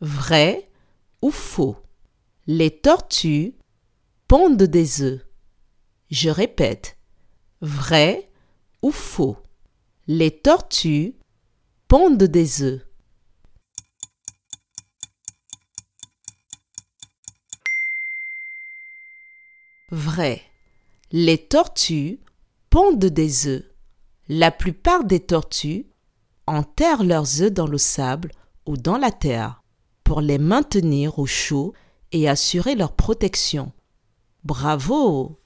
Vrai ou faux Les tortues pondent des œufs. Je répète. Vrai ou faux Les tortues pondent des œufs. Vrai. Les tortues pondent des œufs. La plupart des tortues enterrent leurs œufs dans le sable ou dans la terre pour les maintenir au chaud et assurer leur protection. Bravo